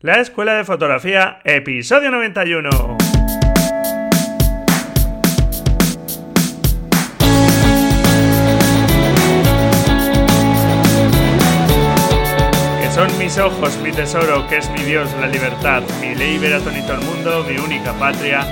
La Escuela de Fotografía, episodio 91. Que son mis ojos, mi tesoro, que es mi Dios, la libertad, mi ley verá todo el mundo, mi única patria,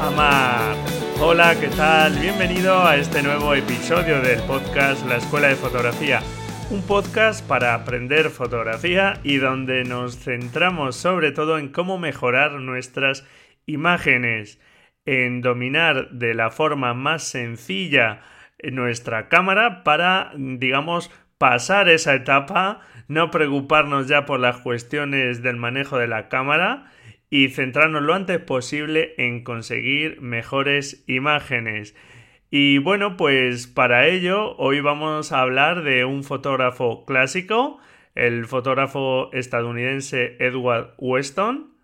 amar. Hola, ¿qué tal? Bienvenido a este nuevo episodio del podcast La Escuela de Fotografía un podcast para aprender fotografía y donde nos centramos sobre todo en cómo mejorar nuestras imágenes, en dominar de la forma más sencilla nuestra cámara para, digamos, pasar esa etapa, no preocuparnos ya por las cuestiones del manejo de la cámara y centrarnos lo antes posible en conseguir mejores imágenes. Y bueno, pues para ello hoy vamos a hablar de un fotógrafo clásico, el fotógrafo estadounidense Edward Weston.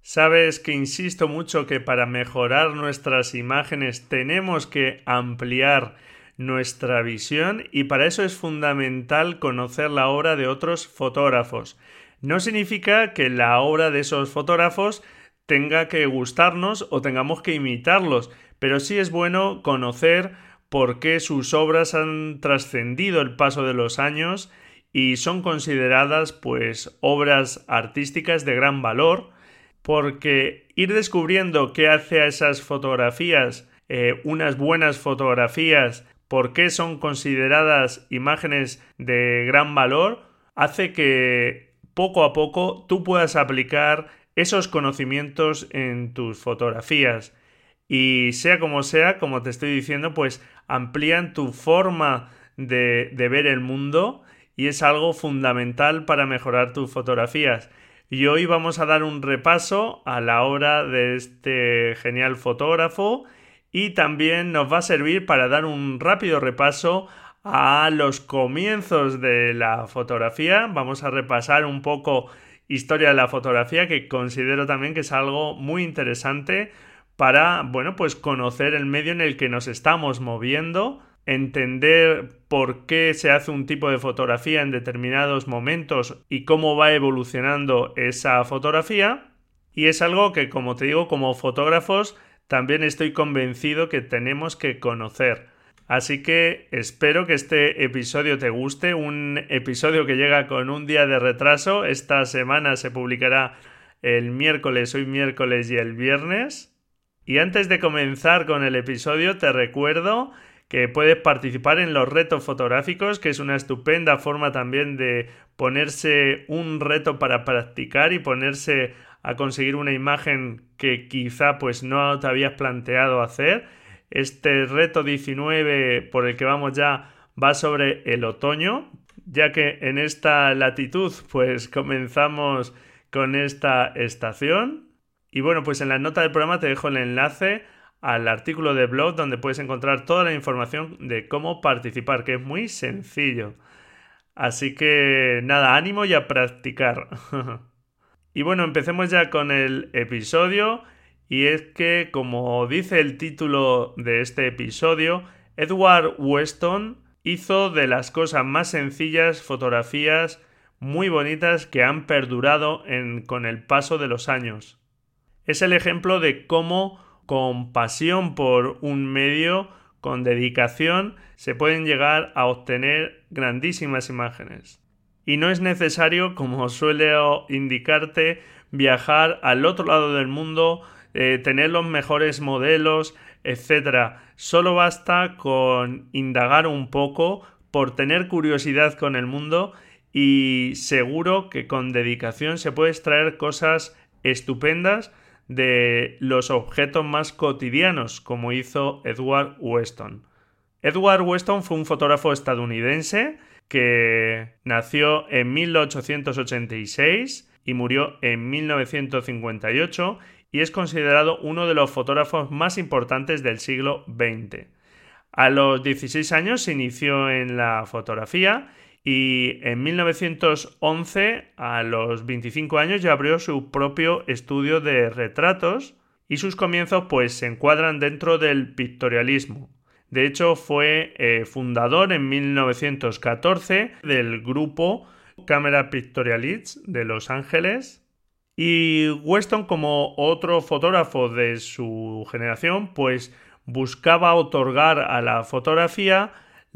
Sabes que insisto mucho que para mejorar nuestras imágenes tenemos que ampliar nuestra visión y para eso es fundamental conocer la obra de otros fotógrafos. No significa que la obra de esos fotógrafos tenga que gustarnos o tengamos que imitarlos, pero sí es bueno conocer por qué sus obras han trascendido el paso de los años y son consideradas pues obras artísticas de gran valor porque ir descubriendo qué hace a esas fotografías eh, unas buenas fotografías por qué son consideradas imágenes de gran valor hace que poco a poco tú puedas aplicar esos conocimientos en tus fotografías y sea como sea, como te estoy diciendo, pues amplían tu forma de, de ver el mundo y es algo fundamental para mejorar tus fotografías. Y hoy vamos a dar un repaso a la obra de este genial fotógrafo y también nos va a servir para dar un rápido repaso a los comienzos de la fotografía. Vamos a repasar un poco historia de la fotografía que considero también que es algo muy interesante para, bueno, pues conocer el medio en el que nos estamos moviendo, entender por qué se hace un tipo de fotografía en determinados momentos y cómo va evolucionando esa fotografía. Y es algo que, como te digo, como fotógrafos, también estoy convencido que tenemos que conocer. Así que espero que este episodio te guste, un episodio que llega con un día de retraso. Esta semana se publicará el miércoles, hoy miércoles y el viernes. Y antes de comenzar con el episodio, te recuerdo que puedes participar en los retos fotográficos, que es una estupenda forma también de ponerse un reto para practicar y ponerse a conseguir una imagen que quizá pues no te habías planteado hacer. Este reto 19 por el que vamos ya va sobre el otoño, ya que en esta latitud pues comenzamos con esta estación y bueno, pues en la nota del programa te dejo el enlace al artículo de blog donde puedes encontrar toda la información de cómo participar, que es muy sencillo. Así que nada, ánimo y a practicar. y bueno, empecemos ya con el episodio. Y es que, como dice el título de este episodio, Edward Weston hizo de las cosas más sencillas fotografías muy bonitas que han perdurado con el paso de los años es el ejemplo de cómo con pasión por un medio, con dedicación, se pueden llegar a obtener grandísimas imágenes. Y no es necesario, como suele indicarte, viajar al otro lado del mundo, eh, tener los mejores modelos, etc. Solo basta con indagar un poco, por tener curiosidad con el mundo y seguro que con dedicación se puede extraer cosas estupendas de los objetos más cotidianos, como hizo Edward Weston. Edward Weston fue un fotógrafo estadounidense que nació en 1886 y murió en 1958 y es considerado uno de los fotógrafos más importantes del siglo XX. A los 16 años se inició en la fotografía y en 1911, a los 25 años, ya abrió su propio estudio de retratos y sus comienzos pues se encuadran dentro del pictorialismo. De hecho, fue eh, fundador en 1914 del grupo Cámara Pictorialists de Los Ángeles Y Weston, como otro fotógrafo de su generación, pues buscaba otorgar a la fotografía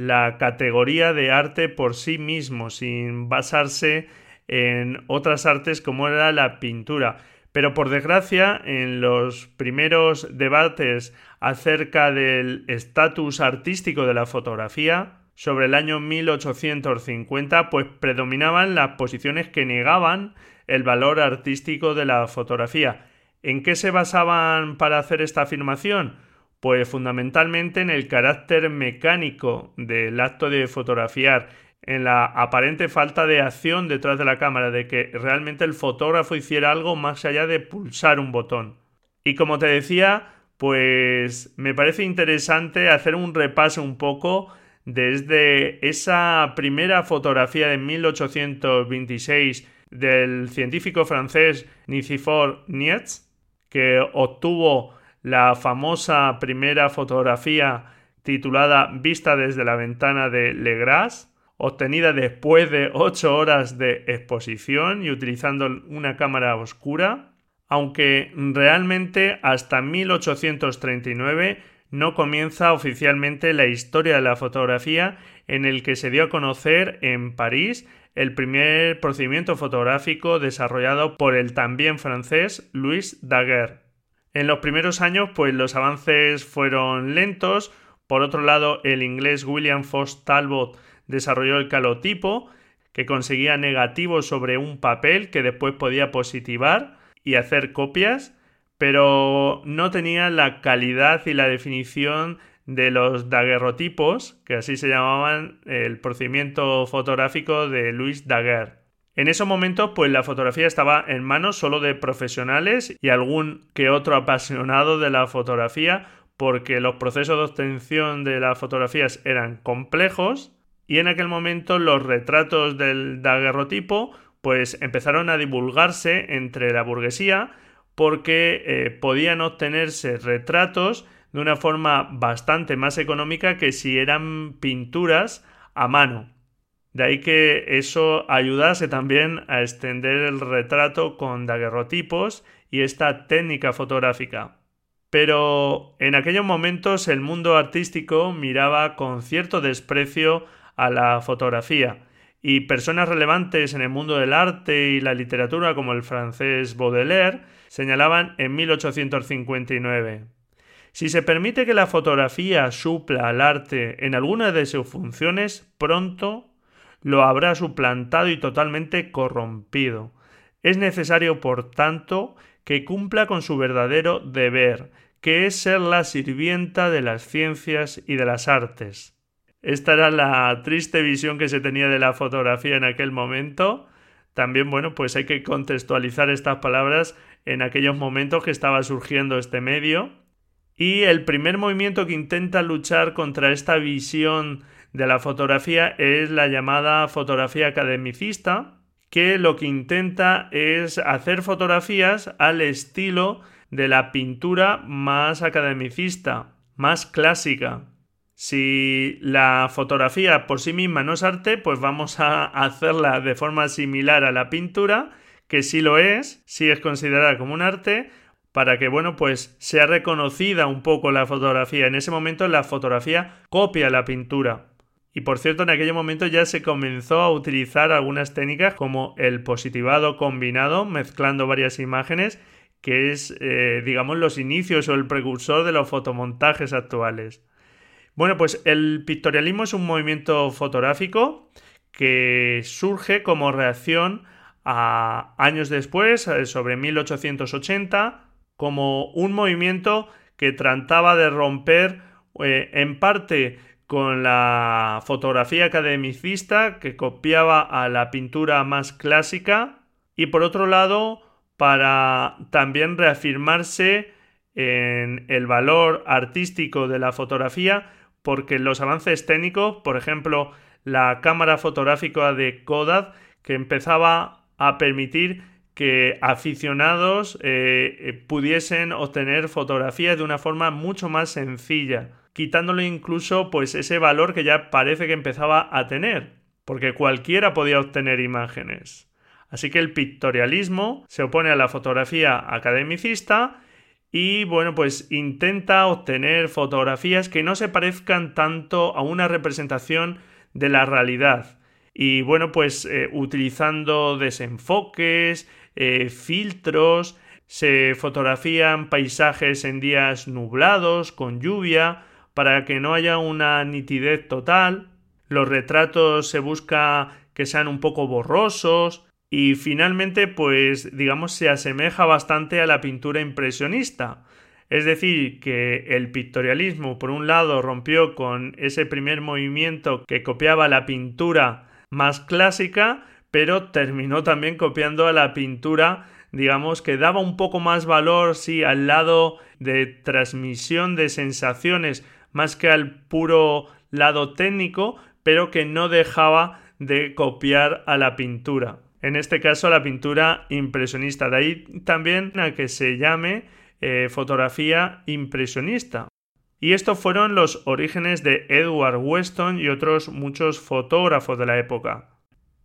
la categoría de arte por sí mismo, sin basarse en otras artes como era la pintura. Pero por desgracia, en los primeros debates acerca del estatus artístico de la fotografía, sobre el año 1850, pues predominaban las posiciones que negaban el valor artístico de la fotografía. ¿En qué se basaban para hacer esta afirmación? Pues fundamentalmente en el carácter mecánico del acto de fotografiar, en la aparente falta de acción detrás de la cámara, de que realmente el fotógrafo hiciera algo más allá de pulsar un botón. Y como te decía, pues me parece interesante hacer un repaso un poco desde esa primera fotografía de 1826 del científico francés Nicéphore Nietz, que obtuvo la famosa primera fotografía titulada Vista desde la ventana de Legras, obtenida después de ocho horas de exposición y utilizando una cámara oscura, aunque realmente hasta 1839 no comienza oficialmente la historia de la fotografía en el que se dio a conocer en París el primer procedimiento fotográfico desarrollado por el también francés Louis Daguerre. En los primeros años, pues los avances fueron lentos. Por otro lado, el inglés William Foss Talbot desarrolló el calotipo, que conseguía negativos sobre un papel que después podía positivar y hacer copias, pero no tenía la calidad y la definición de los daguerrotipos, que así se llamaban el procedimiento fotográfico de Louis Daguerre. En esos momentos, pues la fotografía estaba en manos solo de profesionales y algún que otro apasionado de la fotografía, porque los procesos de obtención de las fotografías eran complejos y en aquel momento los retratos del daguerrotipo pues empezaron a divulgarse entre la burguesía porque eh, podían obtenerse retratos de una forma bastante más económica que si eran pinturas a mano. De ahí que eso ayudase también a extender el retrato con daguerrotipos y esta técnica fotográfica. Pero en aquellos momentos el mundo artístico miraba con cierto desprecio a la fotografía y personas relevantes en el mundo del arte y la literatura como el francés Baudelaire señalaban en 1859 si se permite que la fotografía supla al arte en alguna de sus funciones, pronto lo habrá suplantado y totalmente corrompido. Es necesario, por tanto, que cumpla con su verdadero deber, que es ser la sirvienta de las ciencias y de las artes. Esta era la triste visión que se tenía de la fotografía en aquel momento. También, bueno, pues hay que contextualizar estas palabras en aquellos momentos que estaba surgiendo este medio. Y el primer movimiento que intenta luchar contra esta visión de la fotografía es la llamada fotografía academicista, que lo que intenta es hacer fotografías al estilo de la pintura más academicista, más clásica. Si la fotografía por sí misma no es arte, pues vamos a hacerla de forma similar a la pintura, que sí lo es, sí es considerada como un arte, para que, bueno, pues sea reconocida un poco la fotografía. En ese momento la fotografía copia la pintura. Y por cierto, en aquel momento ya se comenzó a utilizar algunas técnicas como el positivado combinado, mezclando varias imágenes, que es, eh, digamos, los inicios o el precursor de los fotomontajes actuales. Bueno, pues el pictorialismo es un movimiento fotográfico que surge como reacción a años después, eh, sobre 1880, como un movimiento que trataba de romper eh, en parte con la fotografía academicista que copiaba a la pintura más clásica y por otro lado para también reafirmarse en el valor artístico de la fotografía porque los avances técnicos, por ejemplo, la cámara fotográfica de Kodak que empezaba a permitir que aficionados eh, eh, pudiesen obtener fotografías de una forma mucho más sencilla quitándole incluso pues ese valor que ya parece que empezaba a tener, porque cualquiera podía obtener imágenes. Así que el pictorialismo se opone a la fotografía academicista y bueno, pues intenta obtener fotografías que no se parezcan tanto a una representación de la realidad. Y bueno, pues eh, utilizando desenfoques, eh, filtros, se fotografían paisajes en días nublados, con lluvia, para que no haya una nitidez total. Los retratos se busca que sean un poco borrosos, y finalmente, pues digamos, se asemeja bastante a la pintura impresionista. Es decir, que el pictorialismo, por un lado, rompió con ese primer movimiento que copiaba la pintura más clásica, pero terminó también copiando a la pintura, digamos, que daba un poco más valor, sí, al lado de transmisión de sensaciones, más que al puro lado técnico, pero que no dejaba de copiar a la pintura en este caso la pintura impresionista. De ahí también a que se llame eh, fotografía impresionista. Y estos fueron los orígenes de Edward Weston y otros muchos fotógrafos de la época.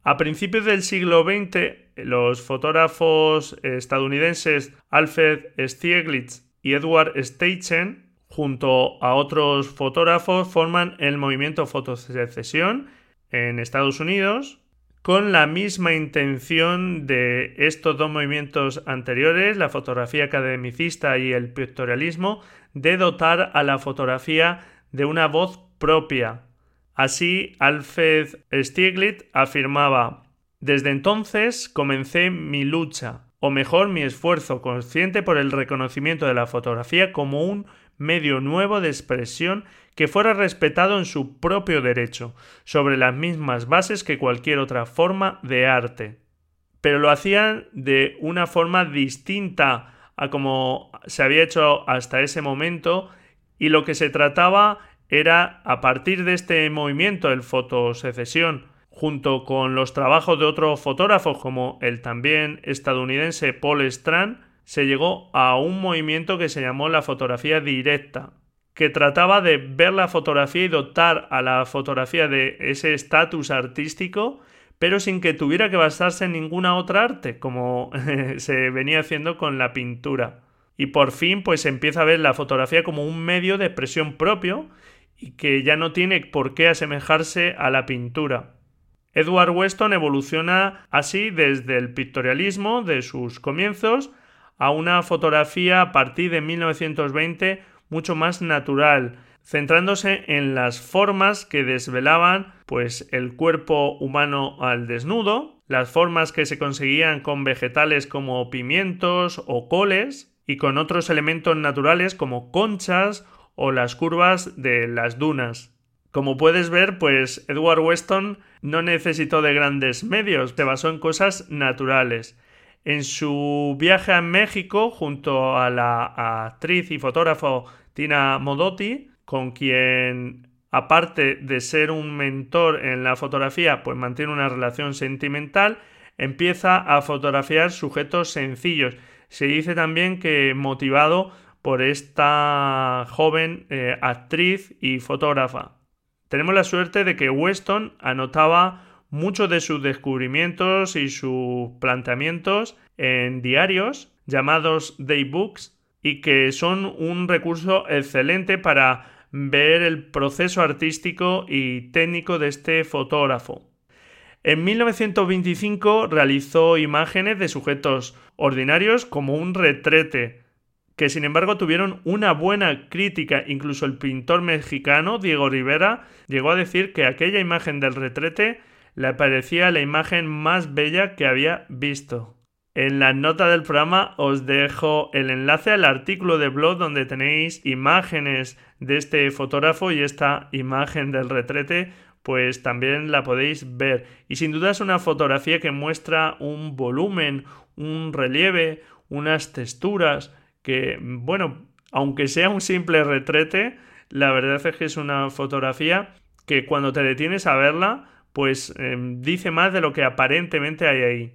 A principios del siglo XX, los fotógrafos estadounidenses Alfred Stieglitz y Edward Steichen, junto a otros fotógrafos, forman el movimiento fotosecesión en Estados Unidos, con la misma intención de estos dos movimientos anteriores, la fotografía academicista y el pictorialismo, de dotar a la fotografía de una voz propia. Así, Alfred Stieglitz afirmaba Desde entonces comencé mi lucha, o mejor mi esfuerzo consciente por el reconocimiento de la fotografía como un medio nuevo de expresión que fuera respetado en su propio derecho, sobre las mismas bases que cualquier otra forma de arte. Pero lo hacían de una forma distinta a como se había hecho hasta ese momento y lo que se trataba era, a partir de este movimiento, el fotosecesión, junto con los trabajos de otros fotógrafos como el también estadounidense Paul Strand, se llegó a un movimiento que se llamó la fotografía directa, que trataba de ver la fotografía y dotar a la fotografía de ese estatus artístico, pero sin que tuviera que basarse en ninguna otra arte, como se venía haciendo con la pintura. Y por fin, pues se empieza a ver la fotografía como un medio de expresión propio y que ya no tiene por qué asemejarse a la pintura. Edward Weston evoluciona así desde el pictorialismo de sus comienzos a una fotografía a partir de 1920 mucho más natural, centrándose en las formas que desvelaban pues el cuerpo humano al desnudo, las formas que se conseguían con vegetales como pimientos o coles y con otros elementos naturales como conchas o las curvas de las dunas. Como puedes ver, pues Edward Weston no necesitó de grandes medios, se basó en cosas naturales. En su viaje a México, junto a la actriz y fotógrafo Tina Modotti, con quien, aparte de ser un mentor en la fotografía, pues mantiene una relación sentimental, empieza a fotografiar sujetos sencillos. Se dice también que motivado por esta joven eh, actriz y fotógrafa. Tenemos la suerte de que Weston anotaba muchos de sus descubrimientos y sus planteamientos en diarios llamados daybooks y que son un recurso excelente para ver el proceso artístico y técnico de este fotógrafo. En 1925 realizó imágenes de sujetos ordinarios como un retrete, que sin embargo tuvieron una buena crítica. Incluso el pintor mexicano Diego Rivera llegó a decir que aquella imagen del retrete le parecía la imagen más bella que había visto. En la nota del programa os dejo el enlace al artículo de blog donde tenéis imágenes de este fotógrafo y esta imagen del retrete pues también la podéis ver. Y sin duda es una fotografía que muestra un volumen, un relieve, unas texturas que, bueno, aunque sea un simple retrete, la verdad es que es una fotografía que cuando te detienes a verla, pues em, dice más de lo que aparentemente hay ahí.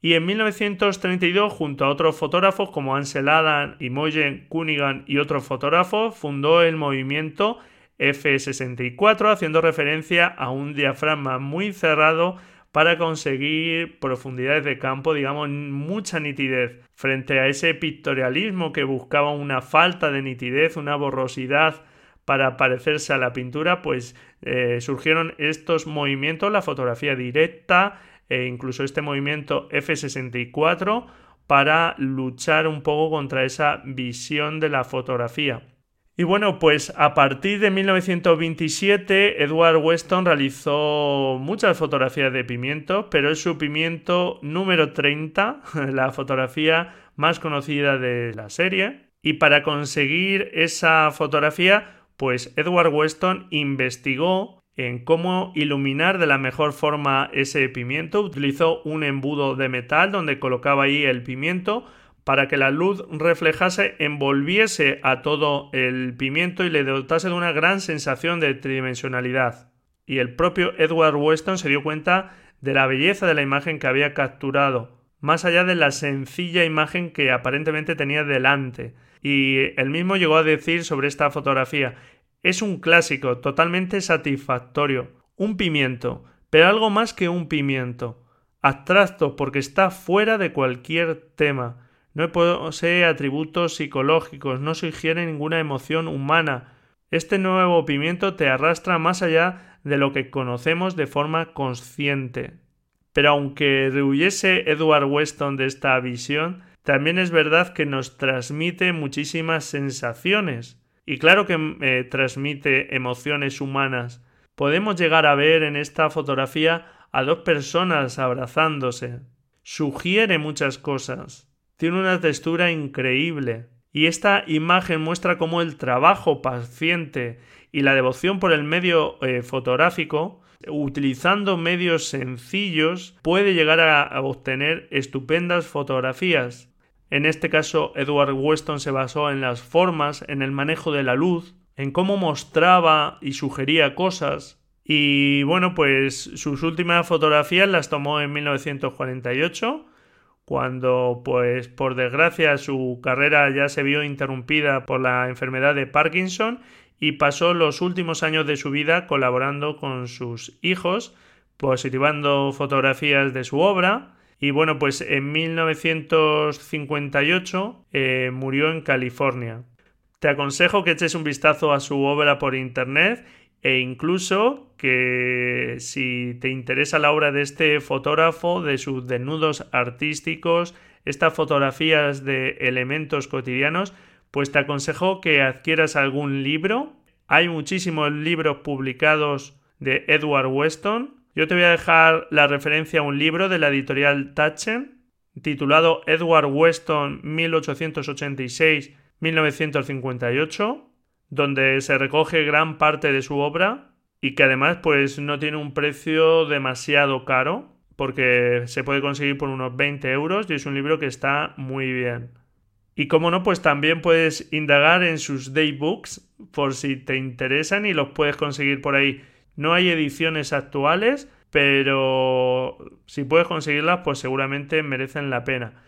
Y en 1932, junto a otros fotógrafos como Ansel Adams, Imogen Cunningham y otros fotógrafos, fundó el movimiento F64, haciendo referencia a un diafragma muy cerrado para conseguir profundidades de campo, digamos, mucha nitidez. Frente a ese pictorialismo que buscaba una falta de nitidez, una borrosidad para parecerse a la pintura, pues eh, surgieron estos movimientos, la fotografía directa e incluso este movimiento F64 para luchar un poco contra esa visión de la fotografía. Y bueno, pues a partir de 1927 Edward Weston realizó muchas fotografías de pimientos, pero es su pimiento número 30, la fotografía más conocida de la serie. Y para conseguir esa fotografía, pues Edward Weston investigó en cómo iluminar de la mejor forma ese pimiento. Utilizó un embudo de metal donde colocaba ahí el pimiento para que la luz reflejase, envolviese a todo el pimiento y le dotase de una gran sensación de tridimensionalidad. Y el propio Edward Weston se dio cuenta de la belleza de la imagen que había capturado, más allá de la sencilla imagen que aparentemente tenía delante. Y él mismo llegó a decir sobre esta fotografía, es un clásico, totalmente satisfactorio, un pimiento, pero algo más que un pimiento, abstracto porque está fuera de cualquier tema, no posee atributos psicológicos, no sugiere ninguna emoción humana. Este nuevo pimiento te arrastra más allá de lo que conocemos de forma consciente. Pero aunque rehuyese Edward Weston de esta visión, también es verdad que nos transmite muchísimas sensaciones. Y claro que eh, transmite emociones humanas. Podemos llegar a ver en esta fotografía a dos personas abrazándose. Sugiere muchas cosas tiene una textura increíble. Y esta imagen muestra cómo el trabajo paciente y la devoción por el medio eh, fotográfico, utilizando medios sencillos, puede llegar a, obtener estupendas fotografías. En este caso, Edward Weston se basó en las formas, en el manejo de la luz, en cómo mostraba y sugería cosas. Y bueno, pues sus últimas fotografías las tomó en 1948 cuando pues por desgracia su carrera ya se vio interrumpida por la enfermedad de Parkinson y pasó los últimos años de su vida colaborando con sus hijos, positivando fotografías de su obra y bueno pues en 1958 eh, murió en California. Te aconsejo que eches un vistazo a su obra por internet e incluso que si te interesa la obra de este fotógrafo, de sus desnudos artísticos, estas fotografías de elementos cotidianos, pues te aconsejo que adquieras algún libro. Hay muchísimos libros publicados de Edward Weston. Yo te voy a dejar la referencia a un libro de la editorial Taschen titulado Edward Weston 1886-1958 donde se recoge gran parte de su obra y que además pues no tiene un precio demasiado caro porque se puede conseguir por unos 20 euros y es un libro que está muy bien. Y como no, pues también puedes indagar en sus daybooks por si te interesan y los puedes conseguir por ahí. No hay ediciones actuales, pero si puedes conseguirlas, pues seguramente merecen la pena.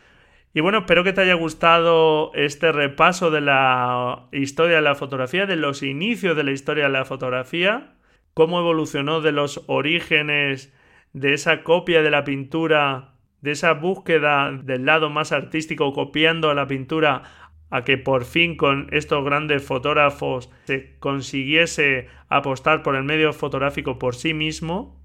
Y bueno, espero que te haya gustado este repaso de la historia de la fotografía, de los inicios de la historia de la fotografía, cómo evolucionó de los orígenes de esa copia de la pintura, de esa búsqueda del lado más artístico copiando la pintura a que por fin con estos grandes fotógrafos se consiguiese apostar por el medio fotográfico por sí mismo.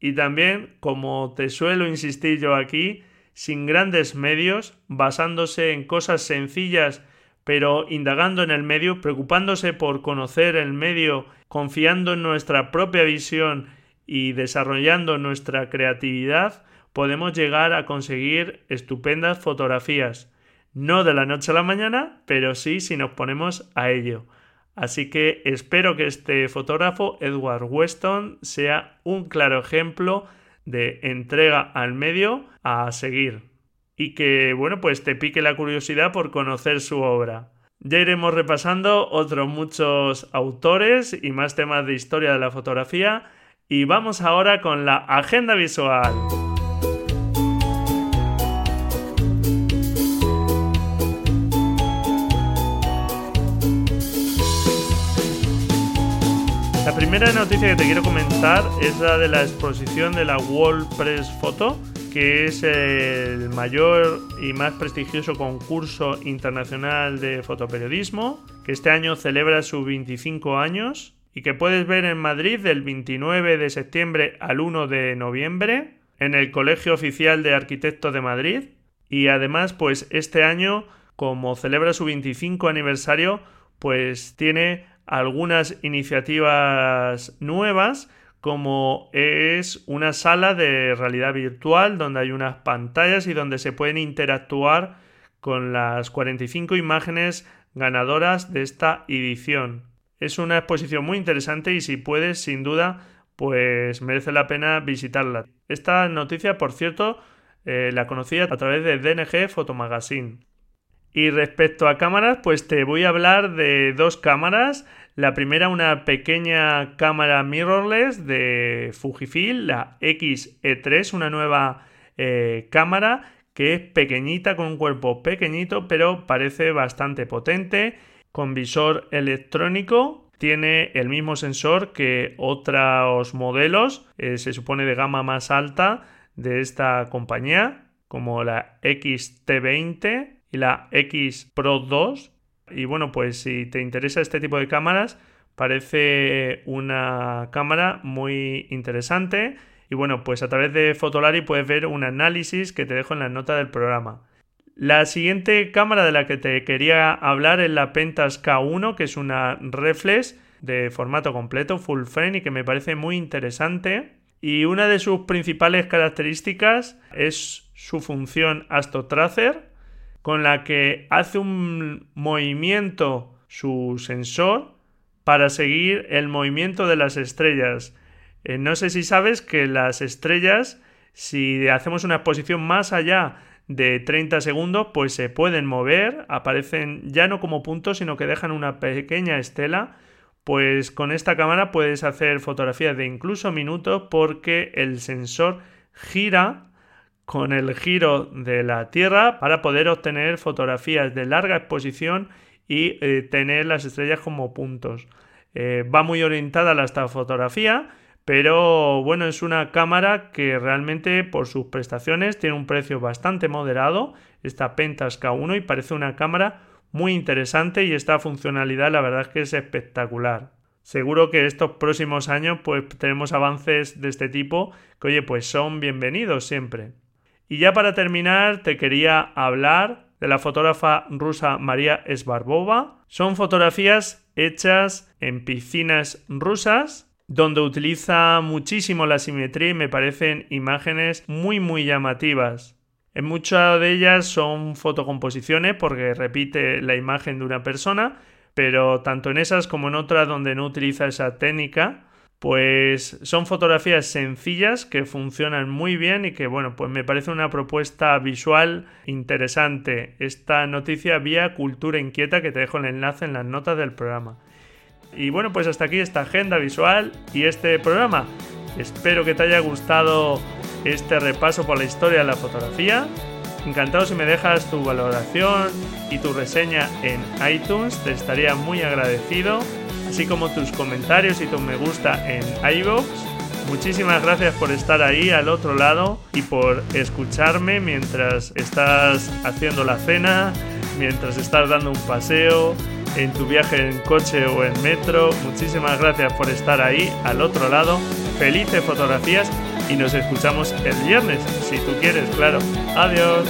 Y también, como te suelo insistir yo aquí, sin grandes medios, basándose en cosas sencillas, pero indagando en el medio, preocupándose por conocer el medio, confiando en nuestra propia visión y desarrollando nuestra creatividad, podemos llegar a conseguir estupendas fotografías. No de la noche a la mañana, pero sí si nos ponemos a ello. Así que espero que este fotógrafo, Edward Weston, sea un claro ejemplo de entrega al medio a seguir y que, bueno, pues te pique la curiosidad por conocer su obra. Ya iremos repasando otros muchos autores y más temas de historia de la fotografía y vamos ahora con la agenda visual. primera noticia que te quiero comentar es la de la exposición de la World Press Photo, que es el mayor y más prestigioso concurso internacional de fotoperiodismo, que este año celebra sus 25 años y que puedes ver en Madrid del 29 de septiembre al 1 de noviembre en el Colegio Oficial de Arquitectos de Madrid. Y además, pues este año, como celebra su 25 aniversario, pues tiene algunas iniciativas nuevas como es una sala de realidad virtual donde hay unas pantallas y donde se pueden interactuar con las 45 imágenes ganadoras de esta edición. Es una exposición muy interesante y si puedes, sin duda, pues merece la pena visitarla. Esta noticia, por cierto, eh, la conocí a través de DNG Photomagazine. Y respecto a cámaras, pues te voy a hablar de dos cámaras. La primera, una pequeña cámara mirrorless de Fujifilm, la XE3, una nueva eh, cámara que es pequeñita, con un cuerpo pequeñito, pero parece bastante potente, con visor electrónico. Tiene el mismo sensor que otros modelos, eh, se supone de gama más alta de esta compañía, como la XT20 y la X Pro 2. Y bueno, pues si te interesa este tipo de cámaras, parece una cámara muy interesante. Y bueno, pues a través de Fotolari puedes ver un análisis que te dejo en la nota del programa. La siguiente cámara de la que te quería hablar es la Pentas K1, que es una reflex de formato completo, full frame, y que me parece muy interesante. Y una de sus principales características es su función AstroTracer, con la que hace un movimiento su sensor para seguir el movimiento de las estrellas. Eh, no sé si sabes que las estrellas, si hacemos una exposición más allá de 30 segundos, pues se pueden mover, aparecen ya no como puntos, sino que dejan una pequeña estela. Pues con esta cámara puedes hacer fotografías de incluso minutos porque el sensor gira con el giro de la Tierra para poder obtener fotografías de larga exposición y eh, tener las estrellas como puntos. Eh, va muy orientada a la fotografía, pero bueno, es una cámara que realmente por sus prestaciones tiene un precio bastante moderado, esta Pentas K1 y parece una cámara muy interesante y esta funcionalidad la verdad es que es espectacular. Seguro que estos próximos años pues tenemos avances de este tipo que oye pues son bienvenidos siempre. Y ya para terminar, te quería hablar de la fotógrafa rusa María Esbarbova. Son fotografías hechas en piscinas rusas, donde utiliza muchísimo la simetría y me parecen imágenes muy muy llamativas. En muchas de ellas son fotocomposiciones porque repite la imagen de una persona, pero tanto en esas como en otras donde no utiliza esa técnica, pues son fotografías sencillas que funcionan muy bien y que bueno, pues me parece una propuesta visual interesante. Esta noticia vía Cultura Inquieta que te dejo el enlace en las notas del programa. Y bueno, pues hasta aquí esta agenda visual y este programa. Espero que te haya gustado este repaso por la historia de la fotografía. Encantado si me dejas tu valoración y tu reseña en iTunes, te estaría muy agradecido así como tus comentarios y tu me gusta en iVoox. Muchísimas gracias por estar ahí al otro lado y por escucharme mientras estás haciendo la cena, mientras estás dando un paseo, en tu viaje en coche o en metro. Muchísimas gracias por estar ahí al otro lado. Felices fotografías y nos escuchamos el viernes, si tú quieres, claro. Adiós.